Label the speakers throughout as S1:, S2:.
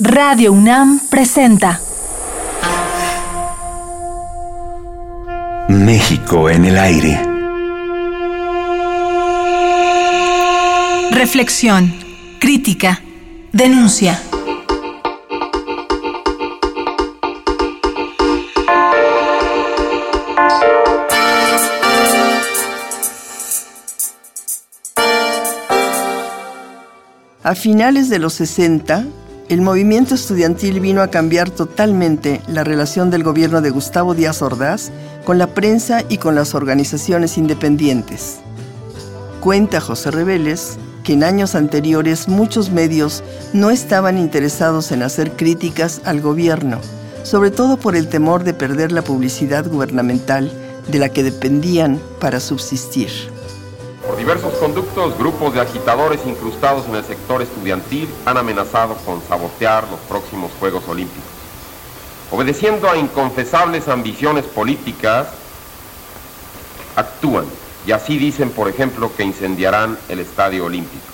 S1: Radio UNAM presenta
S2: México en el aire.
S1: Reflexión, crítica, denuncia.
S3: A finales de los 60, el movimiento estudiantil vino a cambiar totalmente la relación del gobierno de Gustavo Díaz Ordaz con la prensa y con las organizaciones independientes. Cuenta José Reveles que en años anteriores muchos medios no estaban interesados en hacer críticas al gobierno, sobre todo por el temor de perder la publicidad gubernamental de la que dependían para subsistir.
S4: Por diversos conductos, grupos de agitadores incrustados en el sector estudiantil han amenazado con sabotear los próximos Juegos Olímpicos. Obedeciendo a inconfesables ambiciones políticas, actúan y así dicen, por ejemplo, que incendiarán el Estadio Olímpico.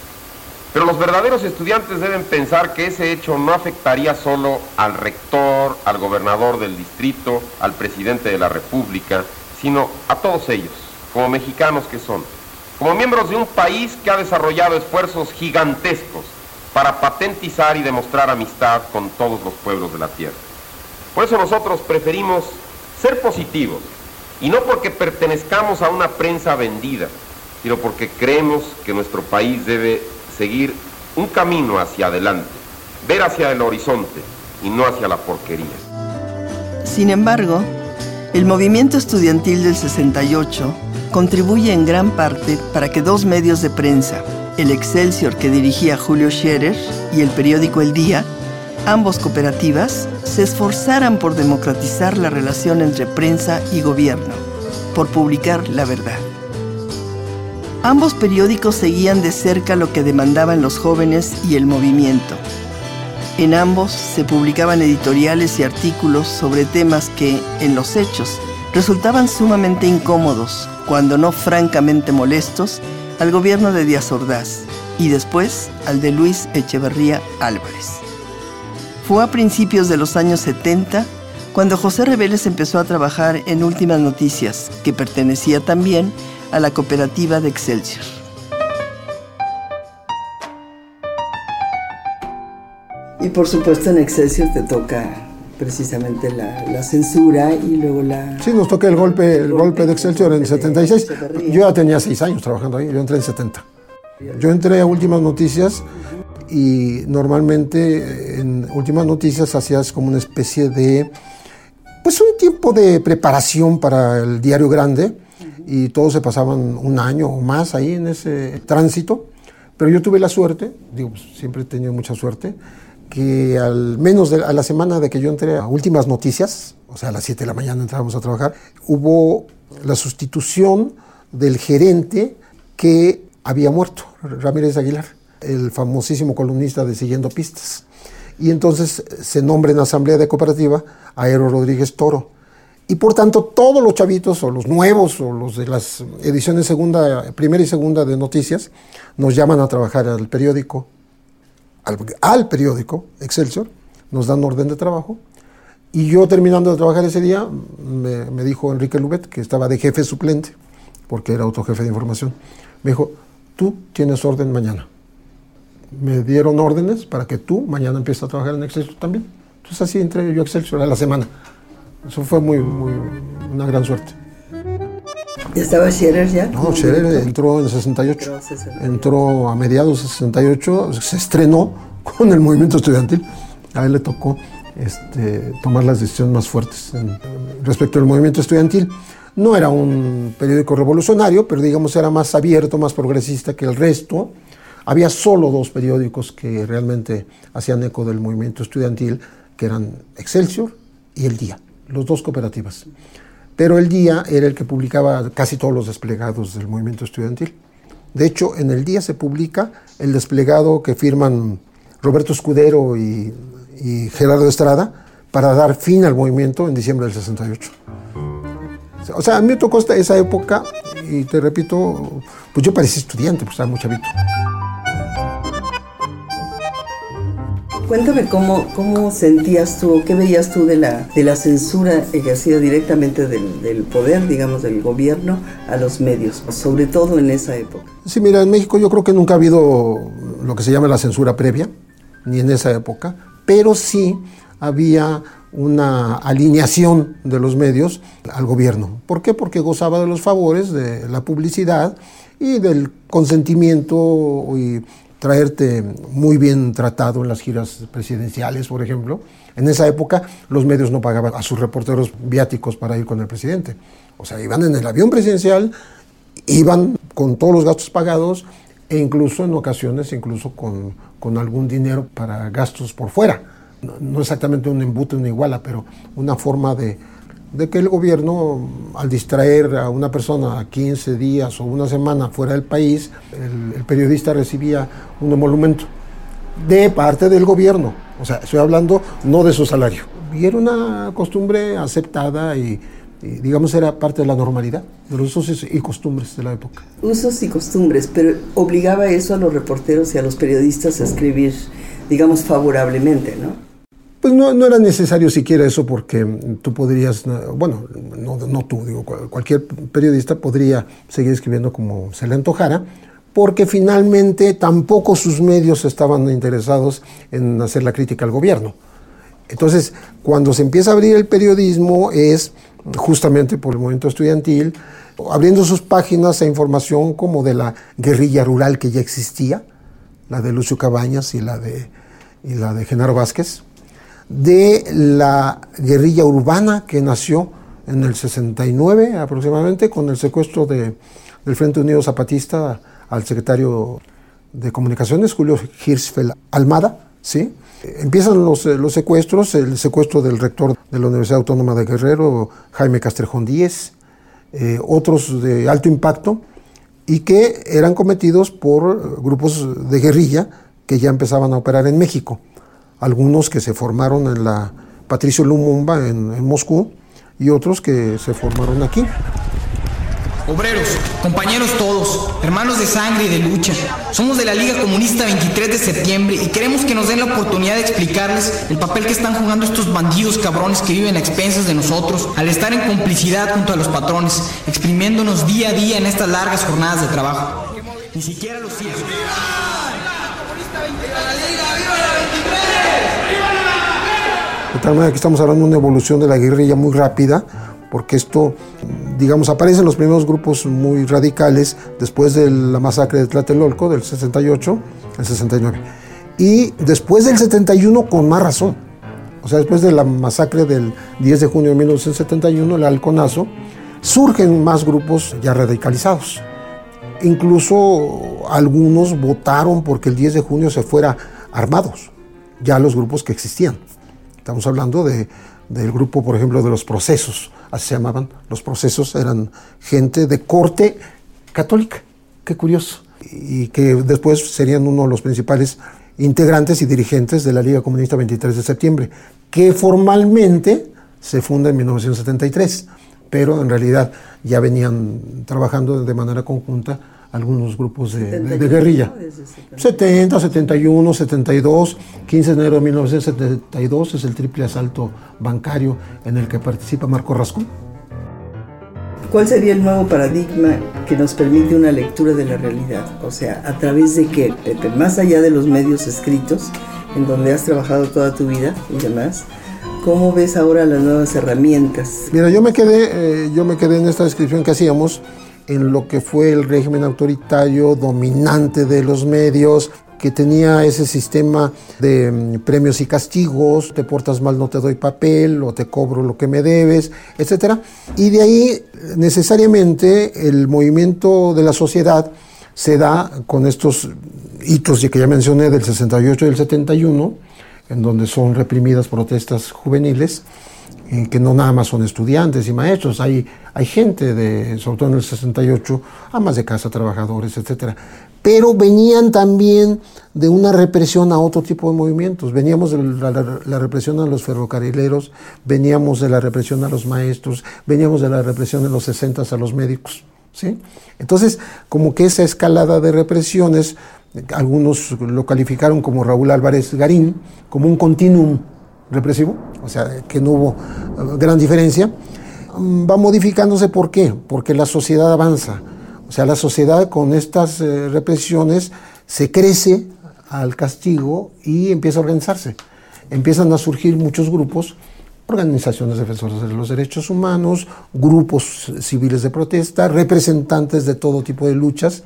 S4: Pero los verdaderos estudiantes deben pensar que ese hecho no afectaría solo al rector, al gobernador del distrito, al presidente de la República, sino a todos ellos, como mexicanos que son como miembros de un país que ha desarrollado esfuerzos gigantescos para patentizar y demostrar amistad con todos los pueblos de la tierra. Por eso nosotros preferimos ser positivos, y no porque pertenezcamos a una prensa vendida, sino porque creemos que nuestro país debe seguir un camino hacia adelante, ver hacia el horizonte y no hacia la porquería.
S3: Sin embargo, el movimiento estudiantil del 68 contribuye en gran parte para que dos medios de prensa, el Excelsior que dirigía Julio Scherer y el periódico El Día, ambos cooperativas, se esforzaran por democratizar la relación entre prensa y gobierno, por publicar la verdad. Ambos periódicos seguían de cerca lo que demandaban los jóvenes y el movimiento. En ambos se publicaban editoriales y artículos sobre temas que, en los hechos, resultaban sumamente incómodos cuando no francamente molestos, al gobierno de Díaz Ordaz y después al de Luis Echeverría Álvarez. Fue a principios de los años 70 cuando José Reveles empezó a trabajar en Últimas Noticias, que pertenecía también a la cooperativa de Excelsior. Y por supuesto en Excelsior te toca precisamente la, censura y luego la...
S5: Sí, nos toca el golpe, el golpe de Excelsior en el 76. Yo ya tenía seis años trabajando ahí, yo entré en 70. Yo entré a Últimas Noticias y normalmente en Últimas Noticias hacías como una especie de, pues un tiempo de preparación para el diario grande y todos se pasaban un año o más ahí en ese tránsito. Pero yo tuve la suerte, digo, pues, siempre he tenido mucha suerte, que al menos a la semana de que yo entré a Últimas Noticias, o sea, a las 7 de la mañana entrábamos a trabajar, hubo la sustitución del gerente que había muerto, Ramírez Aguilar, el famosísimo columnista de Siguiendo Pistas. Y entonces se nombra en Asamblea de Cooperativa a Aero Rodríguez Toro. Y por tanto, todos los chavitos, o los nuevos, o los de las ediciones segunda, primera y segunda de noticias, nos llaman a trabajar al periódico al, periódico Excelsior, nos dan orden de trabajo. Y yo terminando de trabajar ese día, me, dijo Enrique Lubet, que estaba de jefe suplente, porque era otro jefe de información, me dijo, tú tienes orden mañana. Me dieron órdenes para que tú mañana empieces a trabajar en Excelsior también. Entonces así entré yo a Excelsior a la semana. Eso fue muy, muy, una gran suerte.
S3: ¿Ya estaba Scherer ya?
S5: No, Scherer entró en 68. Entró a mediados de 68, se estrenó con el movimiento estudiantil. A él le tocó este, tomar las decisiones más fuertes respecto al movimiento estudiantil. No era un periódico revolucionario, pero digamos era más abierto, más progresista que el resto. Había solo dos periódicos que realmente hacían eco del movimiento estudiantil, que eran Excelsior y El Día, los dos cooperativas pero el día era el que publicaba casi todos los desplegados del movimiento estudiantil. De hecho, en el día se publica el desplegado que firman Roberto Escudero y, Gerardo Estrada para dar fin al movimiento en diciembre del 68. O sea, a mí me tocó esa época y te repito, pues yo parecía estudiante, pues estaba muy chavito.
S3: Cuéntame cómo, cómo sentías tú, qué veías tú de la, de la censura ejercida directamente del, del, poder, digamos, del gobierno a los medios, sobre todo en esa época.
S5: Sí, mira, en México yo creo que nunca ha habido lo que se llama la censura previa, ni en esa época, pero sí había una alineación de los medios al gobierno. ¿Por qué? Porque gozaba de los favores de la publicidad y del consentimiento y traerte muy bien tratado en las giras presidenciales, por ejemplo. En esa época los medios no pagaban a sus reporteros viáticos para ir con el presidente. O sea, iban en el avión presidencial, iban con todos los gastos pagados e incluso en ocasiones, incluso con, con algún dinero para gastos por fuera. No, no exactamente un embute, una iguala, pero una forma de, de que el gobierno, al distraer a una persona 15 días o una semana fuera del país, el, periodista recibía un emolumento de parte del gobierno. O sea, estoy hablando no de su salario. Y era una costumbre aceptada y, y digamos, era parte de la normalidad, de los usos y costumbres de la época.
S3: Usos y costumbres, pero obligaba eso a los reporteros y a los periodistas a escribir, digamos, favorablemente, ¿no?
S5: Pues no, era necesario siquiera eso porque tú podrías, bueno, no, no tú, digo, cualquier periodista podría seguir escribiendo como se le antojara, porque finalmente tampoco sus medios estaban interesados en hacer la crítica al gobierno. Entonces, cuando se empieza a abrir el periodismo es justamente por el movimiento estudiantil, abriendo sus páginas a información como de la guerrilla rural que ya existía, la de Lucio Cabañas y la de, y la de Genaro Vázquez, de la guerrilla urbana que nació en el 69 aproximadamente con el secuestro de, del Frente Unido Zapatista al secretario de Comunicaciones, Julio Hirschfeld Almada, ¿sí? Empiezan los, los, secuestros, el secuestro del rector de la Universidad Autónoma de Guerrero, Jaime Castrejón Díez, eh, otros de alto impacto, y que eran cometidos por grupos de guerrilla que ya empezaban a operar en México algunos que se formaron en la Patricio Lumumba en, Moscú y otros que se formaron aquí.
S2: Obreros, compañeros todos, hermanos de sangre y de lucha, somos de la Liga Comunista 23 de septiembre y queremos que nos den la oportunidad de explicarles el papel que están jugando estos bandidos cabrones que viven a expensas de nosotros al estar en complicidad junto a los patrones, exprimiéndonos día a día en estas largas jornadas de trabajo. Ni siquiera los cielos.
S5: Manera que estamos hablando de una evolución de la guerrilla muy rápida, porque esto, digamos, aparecen los primeros grupos muy radicales después de la masacre de Tlatelolco del 68, el 69. Y después del 71 con más razón. O sea, después de la masacre del 10 de junio de 1971, el halconazo, surgen más grupos ya radicalizados. Incluso algunos votaron porque el 10 de junio se fuera armados, ya los grupos que existían. Estamos hablando de, del grupo, por ejemplo, de los procesos, así se llamaban. Los procesos eran gente de corte católica, qué curioso, y que después serían uno de los principales integrantes y dirigentes de la Liga Comunista 23 de septiembre, que formalmente se funda en 1973, pero en realidad ya venían trabajando de manera conjunta algunos grupos de, 71, de, guerrilla. ¿no? 70, 71, 72, 15 de enero de 1972 es el triple asalto bancario en el que participa Marco Rascón.
S3: ¿Cuál sería el nuevo paradigma que nos permite una lectura de la realidad? O sea, a través de qué, Pepe, más allá de los medios escritos, en donde has trabajado toda tu vida y demás, ¿cómo ves ahora las nuevas herramientas?
S5: Mira, yo me quedé, eh, yo me quedé en esta descripción que hacíamos en lo que fue el régimen autoritario dominante de los medios, que tenía ese sistema de um, premios y castigos, te portas mal no te doy papel o te cobro lo que me debes, etc. Y de ahí necesariamente el movimiento de la sociedad se da con estos hitos que ya mencioné del 68 y del 71, en donde son reprimidas protestas juveniles, eh, que no nada más son estudiantes y maestros, hay, hay gente, de, sobre todo en el 68, amas de casa, trabajadores, etcétera. Pero venían también de una represión a otro tipo de movimientos. Veníamos de la, represión a los ferrocarrileros, veníamos de la represión a los maestros, veníamos de la represión en los 60 a los médicos. ¿sí? Entonces, como que esa escalada de represiones algunos lo calificaron como Raúl Álvarez Garín, como un continuum represivo, o sea, que no hubo eh, gran diferencia, va modificándose ¿por qué? Porque la sociedad avanza. O sea, la sociedad con estas eh, represiones se crece al castigo y empieza a organizarse. Empiezan a surgir muchos grupos, organizaciones defensoras de los derechos humanos, grupos civiles de protesta, representantes de todo tipo de luchas,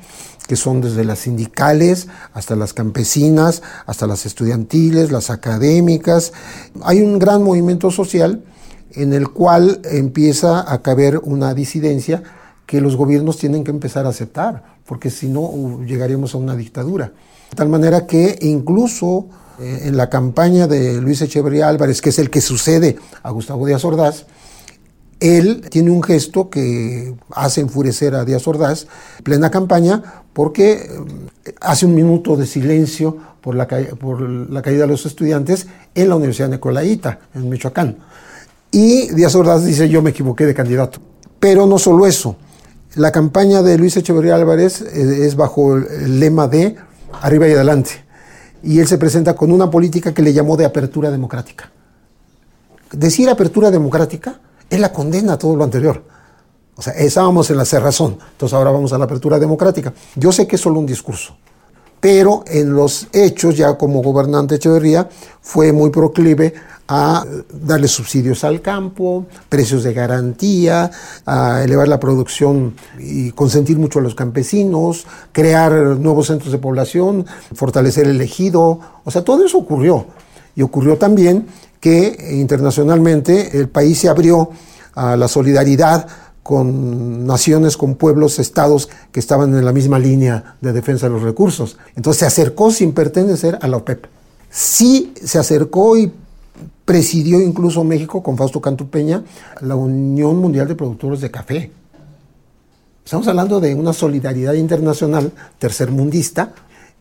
S5: que son desde las sindicales hasta las campesinas, hasta las estudiantiles, las académicas. Hay un gran movimiento social en el cual empieza a caber una disidencia que los gobiernos tienen que empezar a aceptar, porque si no llegaríamos a una dictadura. De tal manera que incluso eh, en la campaña de Luis Echeverría Álvarez, que es el que sucede a Gustavo Díaz Ordaz, él tiene un gesto que hace enfurecer a Díaz Ordaz, plena campaña, porque eh, hace un minuto de silencio por la, por la caída de los estudiantes en la Universidad Nicolaita, en Michoacán. Y Díaz Ordaz dice, yo me equivoqué de candidato. Pero no solo eso, la campaña de Luis Echeverría Álvarez eh, es bajo el lema de arriba y adelante. Y él se presenta con una política que le llamó de apertura democrática. Decir apertura democrática es la condena a todo lo anterior. O sea, estábamos en la cerrazón, entonces ahora vamos a la apertura democrática. Yo sé que es solo un discurso, pero en los hechos, ya como gobernante Echeverría, fue muy proclive a darle subsidios al campo, precios de garantía, a elevar la producción y consentir mucho a los campesinos, crear nuevos centros de población, fortalecer el ejido. O sea, todo eso ocurrió. Y ocurrió también que internacionalmente el país se abrió a la solidaridad con naciones, con pueblos, estados que estaban en la misma línea de defensa de los recursos. Entonces se acercó sin pertenecer a la OPEP. Sí se acercó y presidió incluso México con Fausto Cantupeña la Unión Mundial de Productores de Café. Estamos hablando de una solidaridad internacional tercermundista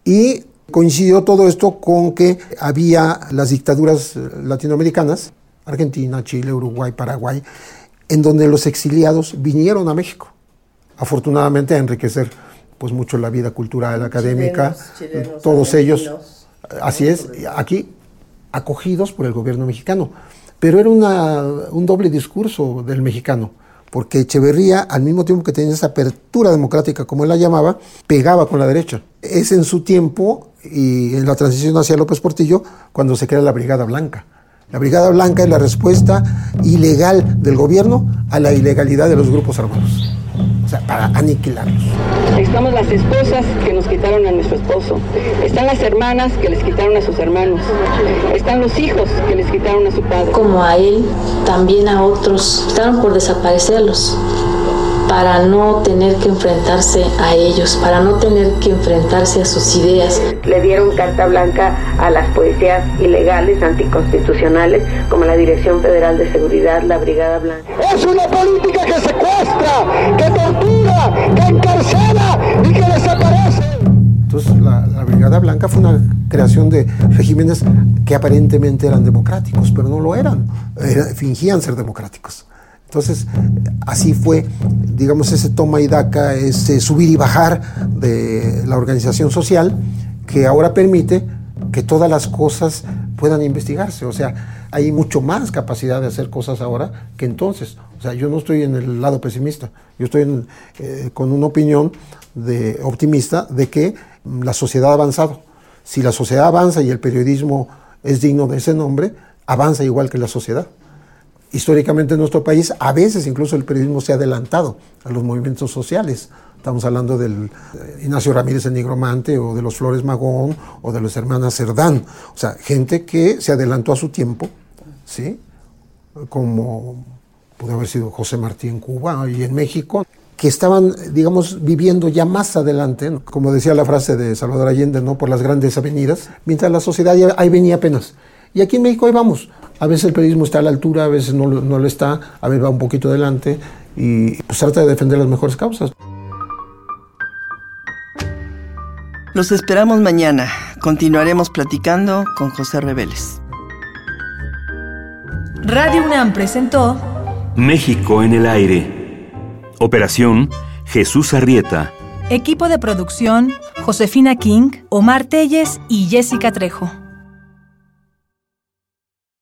S5: y coincidió todo esto con que había las dictaduras latinoamericanas, Argentina, Chile, Uruguay, Paraguay, en donde los exiliados vinieron a México, afortunadamente a enriquecer pues mucho la vida cultural, académica, todos ellos, así es, aquí acogidos por el gobierno mexicano. Pero era un doble discurso del mexicano, porque Echeverría, al mismo tiempo que tenía esa apertura democrática, como él la llamaba, pegaba con la derecha. Es en su tiempo y en la transición hacia López Portillo cuando se crea la Brigada Blanca. La Brigada Blanca es la respuesta ilegal del gobierno a la ilegalidad de los grupos armados. O sea, para aniquilarlos.
S6: Estamos las esposas que nos quitaron a nuestro esposo, están las hermanas que les quitaron a sus hermanos, están los hijos que les quitaron a su padre.
S7: Como a él, también a otros, estaban por desaparecerlos para no tener que enfrentarse a ellos, para no tener que enfrentarse a sus ideas.
S8: Le dieron carta blanca a las policías ilegales, anticonstitucionales, como la Dirección Federal de Seguridad, la Brigada Blanca.
S9: Es una política que secuestra, que tortura, que encarcela y que desaparece.
S5: Entonces la, Brigada Blanca fue una creación de regímenes que aparentemente eran democráticos, pero no lo eran, fingían ser democráticos. Entonces, así fue, digamos, ese toma y daca, ese subir y bajar de la organización social, que ahora permite que todas las cosas puedan investigarse. O sea, hay mucho más capacidad de hacer cosas ahora que entonces. O sea, yo no estoy en el lado pesimista, yo estoy eh, con una opinión de, optimista de que la sociedad ha avanzado. Si la sociedad avanza y el periodismo es digno de ese nombre, avanza igual que la sociedad históricamente en nuestro país, a veces incluso el periodismo se ha adelantado a los movimientos sociales. Estamos hablando del eh, Ignacio Ramírez el Nigromante o de los Flores Magón o de los hermanas Cerdán. O sea, gente que se adelantó a su tiempo, ¿sí? Como pudo haber sido José Martí en Cuba y en México, que estaban, digamos, viviendo ya más adelante, como decía la frase de Salvador Allende, ¿no? Por las grandes avenidas, mientras la sociedad ya ahí venía apenas. Y aquí en México ahí vamos. A veces el periodismo está a la altura, a veces no, no lo está, a veces va un poquito adelante y pues trata de defender las mejores causas.
S3: Los esperamos mañana. Continuaremos platicando con José Reveles.
S1: Radio UNAM presentó
S10: México en el aire. Operación Jesús Arrieta.
S1: Equipo de producción Josefina King, Omar Telles y Jessica Trejo.